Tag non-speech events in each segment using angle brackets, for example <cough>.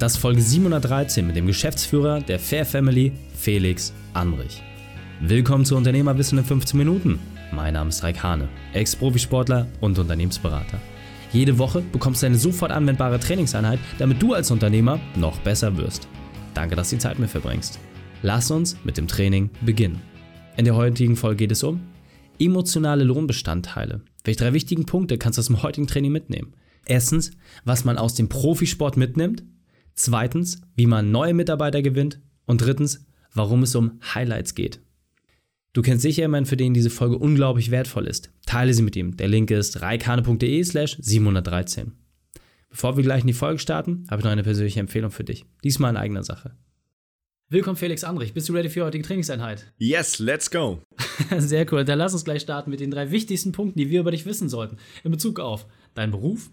Das ist Folge 713 mit dem Geschäftsführer der Fair Family, Felix Andrich. Willkommen zu Unternehmerwissen in 15 Minuten. Mein Name ist Raik Hane, Ex-Profisportler und Unternehmensberater. Jede Woche bekommst du eine sofort anwendbare Trainingseinheit, damit du als Unternehmer noch besser wirst. Danke, dass du die Zeit mit verbringst. Lass uns mit dem Training beginnen. In der heutigen Folge geht es um emotionale Lohnbestandteile. Welche drei wichtigen Punkte kannst du aus dem heutigen Training mitnehmen? Erstens, was man aus dem Profisport mitnimmt. Zweitens, wie man neue Mitarbeiter gewinnt. Und drittens, warum es um Highlights geht. Du kennst sicher jemanden, für den diese Folge unglaublich wertvoll ist. Teile sie mit ihm. Der Link ist reikane.de slash 713. Bevor wir gleich in die Folge starten, habe ich noch eine persönliche Empfehlung für dich. Diesmal in eigener Sache. Willkommen Felix Andrich. Bist du ready für die heutige Trainingseinheit? Yes, let's go. <laughs> Sehr cool. Dann lass uns gleich starten mit den drei wichtigsten Punkten, die wir über dich wissen sollten. In Bezug auf deinen Beruf,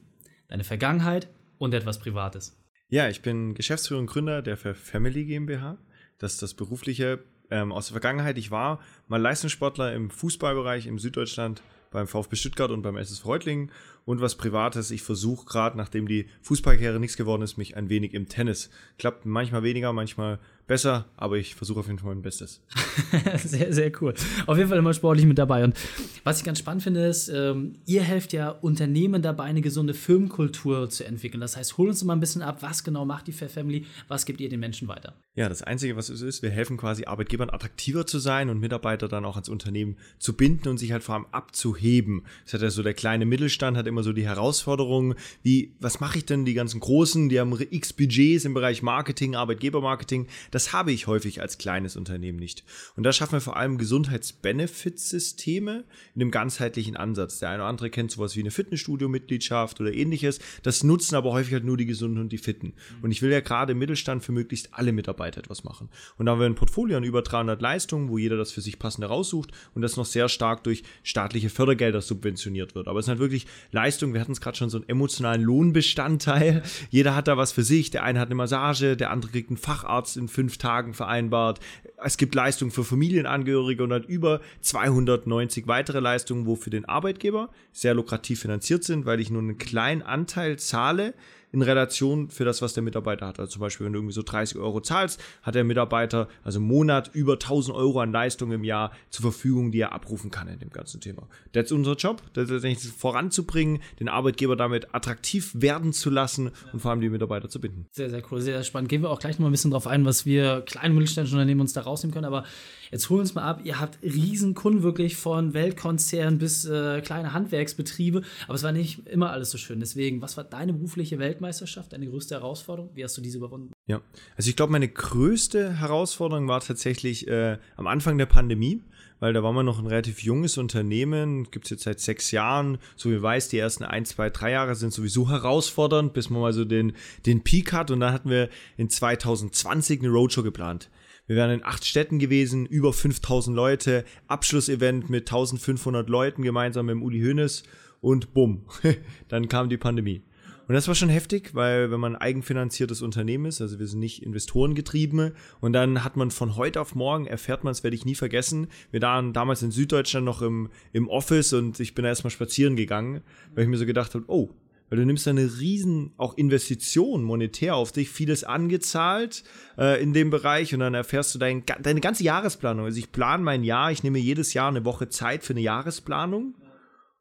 deine Vergangenheit und etwas Privates. Ja, ich bin Geschäftsführer und Gründer der Family GmbH. Das ist das berufliche ähm, aus der Vergangenheit. Ich war mal Leistungssportler im Fußballbereich im Süddeutschland beim VfB Stuttgart und beim SS Reutlingen und was Privates. Ich versuche gerade, nachdem die Fußballkarriere nichts geworden ist, mich ein wenig im Tennis. Klappt manchmal weniger, manchmal besser, aber ich versuche auf jeden Fall mein Bestes. <laughs> sehr, sehr cool. Auf jeden Fall immer sportlich mit dabei. Und was ich ganz spannend finde, ist, ähm, ihr helft ja Unternehmen dabei, eine gesunde Firmenkultur zu entwickeln. Das heißt, hol uns mal ein bisschen ab, was genau macht die Fair Family, was gibt ihr den Menschen weiter? Ja, das Einzige, was es ist, wir helfen quasi Arbeitgebern attraktiver zu sein und Mitarbeiter dann auch ans Unternehmen zu binden und sich halt vor allem abzuheben. Das hat ja so der kleine Mittelstand, hat immer so die Herausforderungen, wie, was mache ich denn, die ganzen Großen, die haben x Budgets im Bereich Marketing, Arbeitgebermarketing. Das habe ich häufig als kleines Unternehmen nicht. Und da schaffen wir vor allem Gesundheitsbenefitsysteme in einem ganzheitlichen Ansatz. Der eine oder andere kennt sowas wie eine Fitnessstudio-Mitgliedschaft oder ähnliches. Das nutzen aber häufig halt nur die Gesunden und die Fitten. Und ich will ja gerade im Mittelstand für möglichst alle Mitarbeiter etwas machen. Und da haben wir ein Portfolio an über 300 Leistungen, wo jeder das für sich passende raussucht und das noch sehr stark durch staatliche Fördergelder subventioniert wird. Aber es sind halt wirklich Leistungen, wir hatten es gerade schon so einen emotionalen Lohnbestandteil. Jeder hat da was für sich. Der eine hat eine Massage, der andere kriegt einen Facharzt in fünf fünf Tagen vereinbart. Es gibt Leistungen für Familienangehörige und dann über 290 weitere Leistungen, wo für den Arbeitgeber sehr lukrativ finanziert sind, weil ich nur einen kleinen Anteil zahle in Relation für das, was der Mitarbeiter hat. Also zum Beispiel, wenn du irgendwie so 30 Euro zahlst, hat der Mitarbeiter also im Monat über 1000 Euro an Leistung im Jahr zur Verfügung, die er abrufen kann in dem ganzen Thema. Das ist unser Job, das ist voranzubringen, den Arbeitgeber damit attraktiv werden zu lassen und vor allem die Mitarbeiter zu binden. Sehr, sehr cool, sehr, sehr spannend. Gehen wir auch gleich noch mal ein bisschen drauf ein, was wir kleine mittelständische Unternehmen uns da rausnehmen können. Aber jetzt holen wir uns mal ab. Ihr habt Riesenkunden wirklich von Weltkonzernen bis äh, kleine Handwerksbetriebe. Aber es war nicht immer alles so schön. Deswegen, was war deine berufliche Weltmeisterschaft? Deine größte Herausforderung? Wie hast du diese überwunden? Ja, also ich glaube, meine größte Herausforderung war tatsächlich äh, am Anfang der Pandemie, weil da waren wir noch ein relativ junges Unternehmen, gibt es jetzt seit sechs Jahren. So wie weiß, die ersten ein, zwei, drei Jahre sind sowieso herausfordernd, bis man mal so den, den Peak hat. Und dann hatten wir in 2020 eine Roadshow geplant. Wir wären in acht Städten gewesen, über 5000 Leute, Abschlussevent mit 1500 Leuten gemeinsam mit Uli Hoeneß und bumm, <laughs> dann kam die Pandemie. Und das war schon heftig, weil wenn man ein eigenfinanziertes Unternehmen ist, also wir sind nicht investorengetrieben, und dann hat man von heute auf morgen, erfährt man, das werde ich nie vergessen, wir waren damals in Süddeutschland noch im, im Office und ich bin da erstmal spazieren gegangen, weil ich mir so gedacht habe, oh, weil du nimmst eine riesen auch Investition monetär auf dich, vieles angezahlt äh, in dem Bereich und dann erfährst du dein, deine ganze Jahresplanung. Also ich plane mein Jahr, ich nehme jedes Jahr eine Woche Zeit für eine Jahresplanung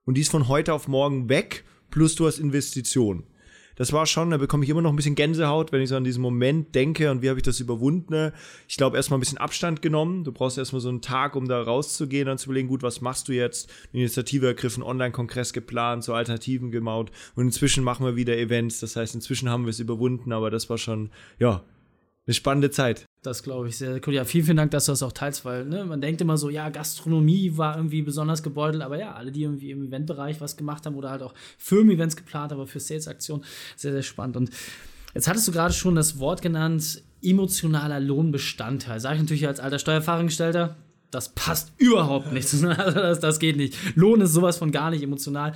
und die ist von heute auf morgen weg, plus du hast Investition das war schon, da bekomme ich immer noch ein bisschen Gänsehaut, wenn ich so an diesen Moment denke und wie habe ich das überwunden. Ich glaube, erstmal ein bisschen Abstand genommen. Du brauchst erstmal so einen Tag, um da rauszugehen und zu überlegen, gut, was machst du jetzt? Eine Initiative ergriffen, Online-Kongress geplant, so Alternativen gemaut und inzwischen machen wir wieder Events. Das heißt, inzwischen haben wir es überwunden, aber das war schon, ja, eine spannende Zeit. Das glaube ich sehr cool. Ja, vielen, vielen Dank, dass du das auch teilst, weil ne, man denkt immer so, ja, Gastronomie war irgendwie besonders gebeutelt, aber ja, alle, die irgendwie im Eventbereich was gemacht haben oder halt auch Firmen-Events geplant, aber für Sales-Aktionen, sehr, sehr spannend. Und jetzt hattest du gerade schon das Wort genannt, emotionaler Lohnbestandteil. Sage ich natürlich als alter Steuerfahrangestellter, das passt überhaupt nicht. <laughs> Also das, das geht nicht. Lohn ist sowas von gar nicht emotional.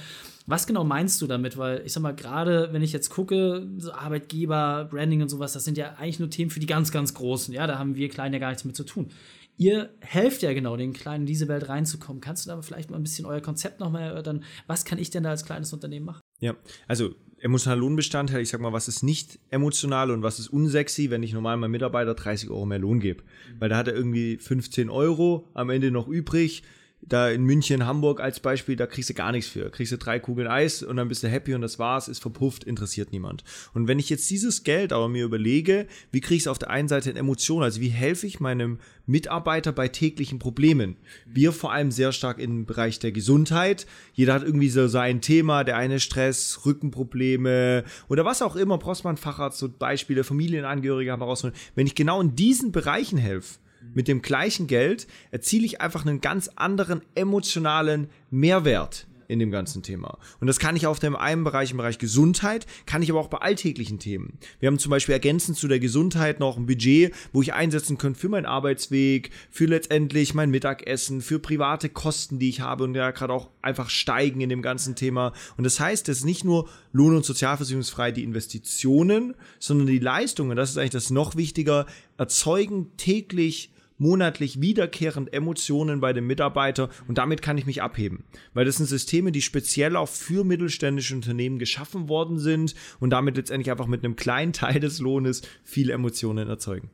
Was genau meinst du damit? Weil ich sag mal, gerade wenn ich jetzt gucke, so Arbeitgeber, Branding und sowas, das sind ja eigentlich nur Themen für die ganz, ganz Großen. Ja, da haben wir Kleinen ja gar nichts mit zu tun. Ihr helft ja genau den Kleinen in diese Welt reinzukommen. Kannst du da vielleicht mal ein bisschen euer Konzept nochmal erörtern? Was kann ich denn da als kleines Unternehmen machen? Ja, also emotionaler Lohnbestandteil, ich sag mal, was ist nicht emotional und was ist unsexy, wenn ich normal meinem Mitarbeiter 30 Euro mehr Lohn gebe. Weil da hat er irgendwie 15 Euro am Ende noch übrig. Da in München, Hamburg als Beispiel, da kriegst du gar nichts für. Kriegst du drei Kugeln Eis und dann bist du happy und das war's, ist verpufft, interessiert niemand. Und wenn ich jetzt dieses Geld aber mir überlege, wie kriege ich es auf der einen Seite in Emotionen, also wie helfe ich meinem Mitarbeiter bei täglichen Problemen. Wir vor allem sehr stark im Bereich der Gesundheit. Jeder hat irgendwie so sein Thema, der eine Stress, Rückenprobleme oder was auch immer, man Facharzt, so Beispiele, Familienangehörige haben herausgefunden. Wenn ich genau in diesen Bereichen helfe, mit dem gleichen Geld erziele ich einfach einen ganz anderen emotionalen Mehrwert in dem ganzen Thema. Und das kann ich auf dem einen Bereich, im Bereich Gesundheit, kann ich aber auch bei alltäglichen Themen. Wir haben zum Beispiel ergänzend zu der Gesundheit noch ein Budget, wo ich einsetzen könnte für meinen Arbeitsweg, für letztendlich mein Mittagessen, für private Kosten, die ich habe und ja gerade auch einfach steigen in dem ganzen Thema. Und das heißt, es ist nicht nur Lohn- und Sozialversicherungsfrei die Investitionen, sondern die Leistungen, das ist eigentlich das noch wichtiger, erzeugen täglich monatlich wiederkehrend Emotionen bei dem Mitarbeiter und damit kann ich mich abheben. Weil das sind Systeme, die speziell auch für mittelständische Unternehmen geschaffen worden sind und damit letztendlich einfach mit einem kleinen Teil des Lohnes viele Emotionen erzeugen.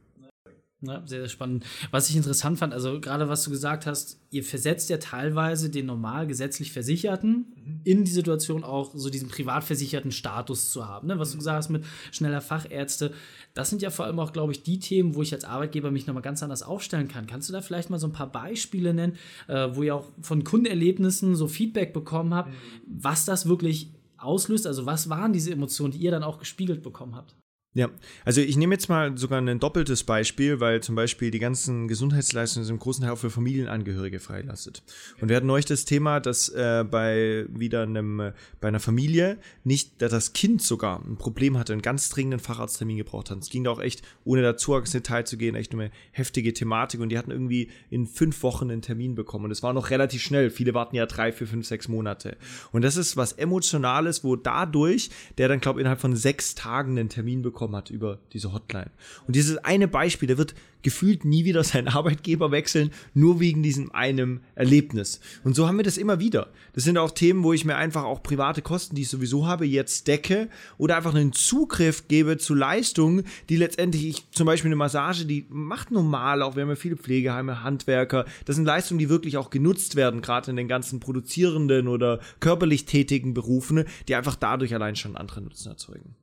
Ja, sehr, sehr spannend. Was ich interessant fand, also gerade was du gesagt hast, ihr versetzt ja teilweise den normal gesetzlich Versicherten mhm. in die Situation auch so diesen privatversicherten Status zu haben. Ne? Was du gesagt hast mit schneller Fachärzte, das sind ja vor allem auch, glaube ich, die Themen, wo ich als Arbeitgeber mich nochmal ganz anders aufstellen kann. Kannst du da vielleicht mal so ein paar Beispiele nennen, äh, wo ihr auch von Kundenerlebnissen so Feedback bekommen habt, mhm. was das wirklich auslöst? Also was waren diese Emotionen, die ihr dann auch gespiegelt bekommen habt? Ja, also ich nehme jetzt mal sogar ein doppeltes Beispiel, weil zum Beispiel die ganzen Gesundheitsleistungen sind im großen Teil auch für Familienangehörige freilastet. Und wir hatten neulich das Thema, dass äh, bei wieder einem, bei einer Familie nicht, dass das Kind sogar ein Problem hatte, einen ganz dringenden Facharzttermin gebraucht hat. Es ging da auch echt, ohne dazu ins Detail zu gehen, echt nur eine heftige Thematik und die hatten irgendwie in fünf Wochen einen Termin bekommen. Und es war noch relativ schnell. Viele warten ja drei, vier, fünf, sechs Monate. Und das ist was Emotionales, wo dadurch, der dann, glaube ich, innerhalb von sechs Tagen einen Termin bekommt, bekommen hat über diese Hotline. Und dieses eine Beispiel, der wird gefühlt nie wieder <laughs> seinen Arbeitgeber wechseln, nur wegen diesem einem Erlebnis. Und so haben wir das immer wieder. Das sind auch Themen, wo ich mir einfach auch private Kosten, die ich sowieso habe, jetzt decke oder einfach einen Zugriff gebe zu Leistungen, die letztendlich ich, zum Beispiel eine Massage, die macht normal auch, wir haben ja viele Pflegeheime, Handwerker, das sind Leistungen, die wirklich auch genutzt werden, gerade in den ganzen produzierenden oder körperlich tätigen Berufen, die einfach dadurch allein schon andere Nutzen erzeugen.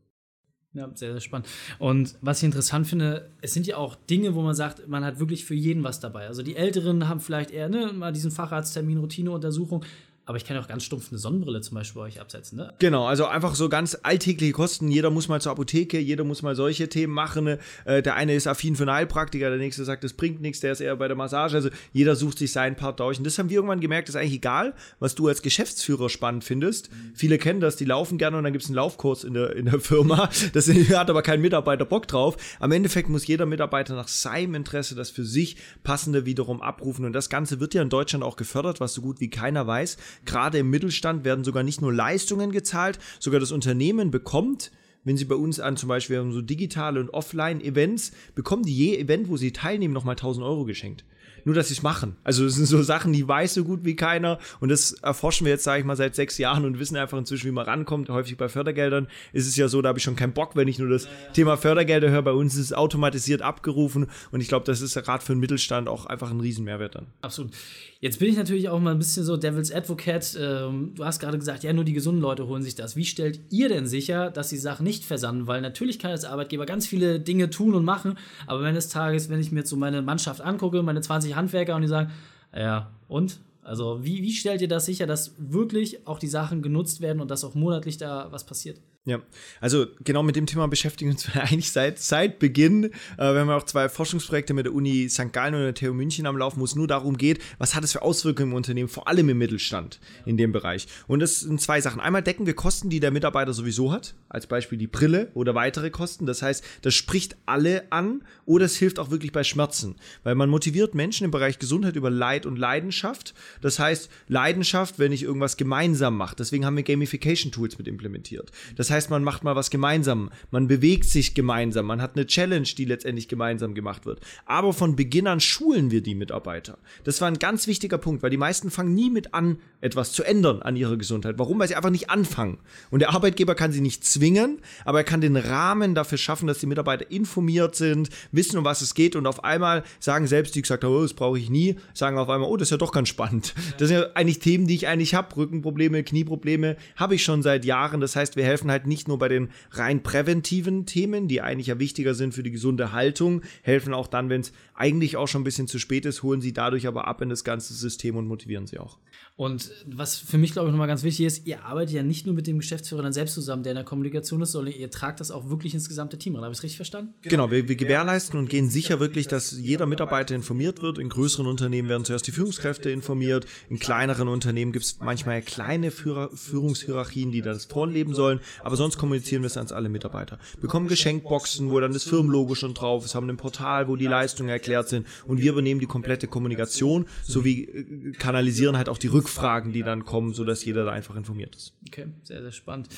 Ja, sehr, sehr spannend. Und was ich interessant finde, es sind ja auch Dinge, wo man sagt, man hat wirklich für jeden was dabei. Also die Älteren haben vielleicht eher ne, mal diesen Facharzttermin, Routineuntersuchung. Aber ich kann auch ganz stumpf eine Sonnenbrille zum Beispiel bei euch absetzen, ne? Genau, also einfach so ganz alltägliche Kosten. Jeder muss mal zur Apotheke, jeder muss mal solche Themen machen. Äh, der eine ist affin für einen Heilpraktiker, der nächste sagt, das bringt nichts, der ist eher bei der Massage. Also jeder sucht sich seinen Part durch. Und das haben wir irgendwann gemerkt, ist eigentlich egal, was du als Geschäftsführer spannend findest. Mhm. Viele kennen das, die laufen gerne und dann gibt es einen Laufkurs in der, in der Firma. Das <laughs> hat aber kein Mitarbeiter Bock drauf. Am Endeffekt muss jeder Mitarbeiter nach seinem Interesse das für sich passende wiederum abrufen. Und das Ganze wird ja in Deutschland auch gefördert, was so gut wie keiner weiß gerade im Mittelstand werden sogar nicht nur Leistungen gezahlt, sogar das Unternehmen bekommt wenn sie bei uns an zum Beispiel so digitale und Offline-Events, bekommen die je Event, wo sie teilnehmen, nochmal 1000 Euro geschenkt nur dass sie es machen. Also es sind so Sachen, die weiß so gut wie keiner und das erforschen wir jetzt, sage ich mal, seit sechs Jahren und wissen einfach inzwischen, wie man rankommt. Häufig bei Fördergeldern ist es ja so, da habe ich schon keinen Bock, wenn ich nur das ja, ja. Thema Fördergelder höre. Bei uns ist es automatisiert abgerufen und ich glaube, das ist gerade für den Mittelstand auch einfach ein Riesenmehrwert dann. Absolut. Jetzt bin ich natürlich auch mal ein bisschen so Devil's Advocate. Ähm, du hast gerade gesagt, ja, nur die gesunden Leute holen sich das. Wie stellt ihr denn sicher, dass die Sachen nicht versanden? Weil natürlich kann als Arbeitgeber ganz viele Dinge tun und machen, aber des Tages, wenn ich mir jetzt so meine Mannschaft angucke, meine 20 Handwerker und die sagen, ja, und? Also, wie, wie stellt ihr das sicher, dass wirklich auch die Sachen genutzt werden und dass auch monatlich da was passiert? Ja, also genau mit dem Thema beschäftigen wir uns <laughs> eigentlich seit, seit Beginn. Äh, wir haben ja auch zwei Forschungsprojekte mit der Uni St. Gallen und der TU München am Laufen, wo es nur darum geht, was hat es für Auswirkungen im Unternehmen, vor allem im Mittelstand in dem Bereich. Und das sind zwei Sachen. Einmal decken wir Kosten, die der Mitarbeiter sowieso hat, als Beispiel die Brille oder weitere Kosten. Das heißt, das spricht alle an oder es hilft auch wirklich bei Schmerzen, weil man motiviert Menschen im Bereich Gesundheit über Leid und Leidenschaft. Das heißt, Leidenschaft, wenn ich irgendwas gemeinsam mache. Deswegen haben wir Gamification-Tools mit implementiert. Das heißt, man macht mal was gemeinsam, man bewegt sich gemeinsam, man hat eine Challenge, die letztendlich gemeinsam gemacht wird. Aber von Beginn an schulen wir die Mitarbeiter. Das war ein ganz wichtiger Punkt, weil die meisten fangen nie mit an, etwas zu ändern an ihrer Gesundheit. Warum? Weil sie einfach nicht anfangen. Und der Arbeitgeber kann sie nicht zwingen, aber er kann den Rahmen dafür schaffen, dass die Mitarbeiter informiert sind, wissen, um was es geht und auf einmal sagen selbst, die gesagt haben, oh, das brauche ich nie, sagen auf einmal, oh, das ist ja doch ganz spannend. Das sind ja eigentlich Themen, die ich eigentlich habe. Rückenprobleme, Knieprobleme habe ich schon seit Jahren. Das heißt, wir helfen halt nicht nur bei den rein präventiven Themen, die eigentlich ja wichtiger sind für die gesunde Haltung, helfen auch dann, wenn es eigentlich auch schon ein bisschen zu spät ist, holen sie dadurch aber ab in das ganze System und motivieren sie auch. Und was für mich, glaube ich, nochmal ganz wichtig ist, ihr arbeitet ja nicht nur mit dem Geschäftsführer dann selbst zusammen, der in der Kommunikation ist, sondern ihr tragt das auch wirklich ins gesamte Team ran. Habe ich es richtig verstanden? Genau, wir, wir gewährleisten und gehen sicher wirklich, dass jeder Mitarbeiter informiert wird. In größeren Unternehmen werden zuerst die Führungskräfte informiert. In kleineren Unternehmen gibt es manchmal kleine Führer, Führungshierarchien, die das vorleben sollen. Aber sonst kommunizieren wir es ans alle Mitarbeiter. Bekommen Geschenkboxen, wo dann das Firmenlogo schon drauf ist, haben ein Portal, wo die Leistungen erklärt sind. Und wir übernehmen die komplette Kommunikation sowie äh, kanalisieren halt auch die Rückfragen, die dann kommen, sodass jeder da einfach informiert ist. Okay, sehr, sehr spannend.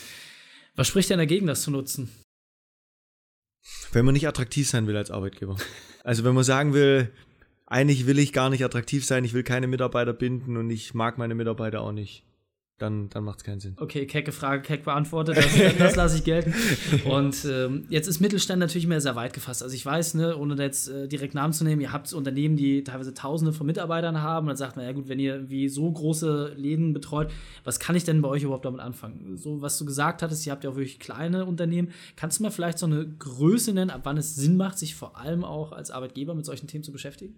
Was spricht denn dagegen, das zu nutzen? Wenn man nicht attraktiv sein will als Arbeitgeber. <laughs> Also wenn man sagen will, eigentlich will ich gar nicht attraktiv sein, ich will keine Mitarbeiter binden und ich mag meine Mitarbeiter auch nicht dann, dann macht es keinen Sinn. Okay, kecke Frage, keck beantwortet, das, das lasse ich gelten. <laughs> Und ähm, jetzt ist Mittelstand natürlich mehr sehr weit gefasst. Also ich weiß, ne, ohne jetzt äh, direkt Namen zu nehmen, ihr habt Unternehmen, die teilweise Tausende von Mitarbeitern haben. Und dann sagt man, ja gut, wenn ihr wie so große Läden betreut, was kann ich denn bei euch überhaupt damit anfangen? So, was du gesagt hattest, ihr habt ja auch wirklich kleine Unternehmen. Kannst du mal vielleicht so eine Größe nennen, ab wann es Sinn macht, sich vor allem auch als Arbeitgeber mit solchen Themen zu beschäftigen?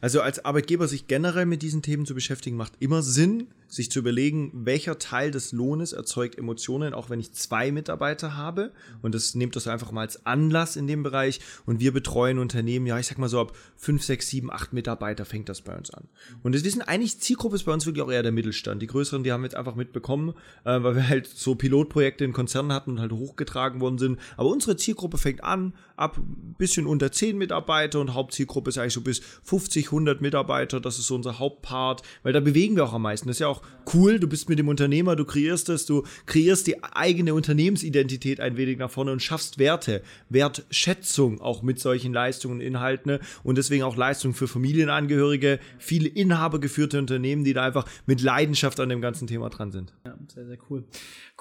Also als Arbeitgeber sich generell mit diesen Themen zu beschäftigen, macht immer Sinn, sich zu überlegen, welcher Teil des Lohnes erzeugt Emotionen, auch wenn ich zwei Mitarbeiter habe. Und das nehmt das einfach mal als Anlass in dem Bereich. Und wir betreuen Unternehmen, ja, ich sag mal so ab fünf, sechs, sieben, acht Mitarbeiter fängt das bei uns an. Und wir sind eigentlich, Zielgruppe ist bei uns wirklich auch eher der Mittelstand. Die größeren, die haben jetzt einfach mitbekommen, äh, weil wir halt so Pilotprojekte in Konzernen hatten und halt hochgetragen worden sind. Aber unsere Zielgruppe fängt an, ab ein bisschen unter zehn Mitarbeiter und Hauptzielgruppe ist eigentlich so bis 50, 100 Mitarbeiter. Das ist so unser Hauptpart, weil da bewegen wir auch am meisten. Das ist ja auch cool, du bist mit dem Unternehmer, du kreierst es, du kreierst die eigene Unternehmensidentität ein wenig nach vorne und schaffst Werte, Wertschätzung auch mit solchen Leistungen und Inhalten ne? und deswegen auch Leistungen für Familienangehörige, viele inhabergeführte Unternehmen, die da einfach mit Leidenschaft an dem ganzen Thema dran sind. Ja, sehr, sehr cool.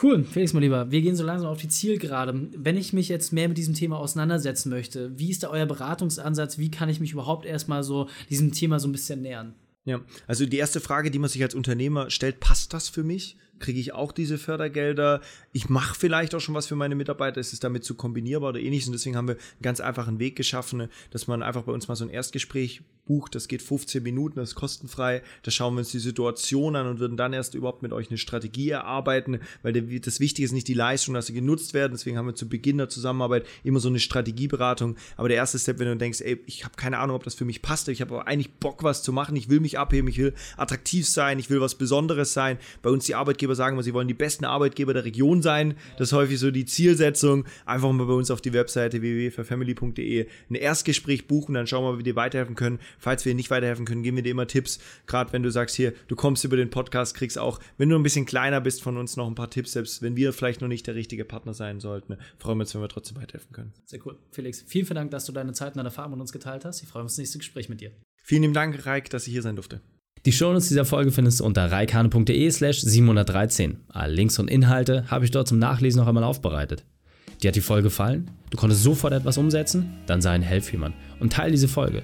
Cool, Felix, mein Lieber, wir gehen so langsam auf die Zielgerade. Wenn ich mich jetzt mehr mit diesem Thema auseinandersetzen möchte, wie ist da euer Beratungsansatz? Wie kann ich mich überhaupt erstmal so diesem Thema so ein bisschen nähern? Ja, also die erste Frage, die man sich als Unternehmer stellt, passt das für mich? Kriege ich auch diese Fördergelder? Ich mache vielleicht auch schon was für meine Mitarbeiter. Ist es damit zu kombinierbar oder ähnliches? Und deswegen haben wir einen ganz einfachen Weg geschaffen, dass man einfach bei uns mal so ein Erstgespräch bucht. Das geht 15 Minuten, das ist kostenfrei. Da schauen wir uns die Situation an und würden dann erst überhaupt mit euch eine Strategie erarbeiten, weil das Wichtige ist nicht die Leistung, dass sie genutzt werden. Deswegen haben wir zu Beginn der Zusammenarbeit immer so eine Strategieberatung. Aber der erste Step, wenn du denkst, ey, ich habe keine Ahnung, ob das für mich passt, ich habe aber eigentlich Bock, was zu machen, ich will mich abheben, ich will attraktiv sein, ich will was Besonderes sein. Bei uns die Arbeitgeber sagen sie wollen die besten Arbeitgeber der Region sein. Das ist häufig so die Zielsetzung. Einfach mal bei uns auf die Webseite www.family.de ein Erstgespräch buchen, dann schauen wir, wie wir dir weiterhelfen können. Falls wir nicht weiterhelfen können, geben wir dir immer Tipps. Gerade wenn du sagst, hier, du kommst über den Podcast, kriegst auch, wenn du ein bisschen kleiner bist, von uns noch ein paar Tipps, selbst wenn wir vielleicht noch nicht der richtige Partner sein sollten. Freuen wir uns, wenn wir trotzdem weiterhelfen können. Sehr cool. Felix, vielen, vielen Dank, dass du deine Zeit und deine Erfahrung mit uns geteilt hast. Ich freue mich auf das nächste Gespräch mit dir. Vielen lieben Dank, Reik, dass ich hier sein durfte. Die Shownotes dieser Folge findest du unter reikane.de slash 713. Alle Links und Inhalte habe ich dort zum Nachlesen noch einmal aufbereitet. Dir hat die Folge gefallen? Du konntest sofort etwas umsetzen? Dann sei ein Helfermann und teile diese Folge.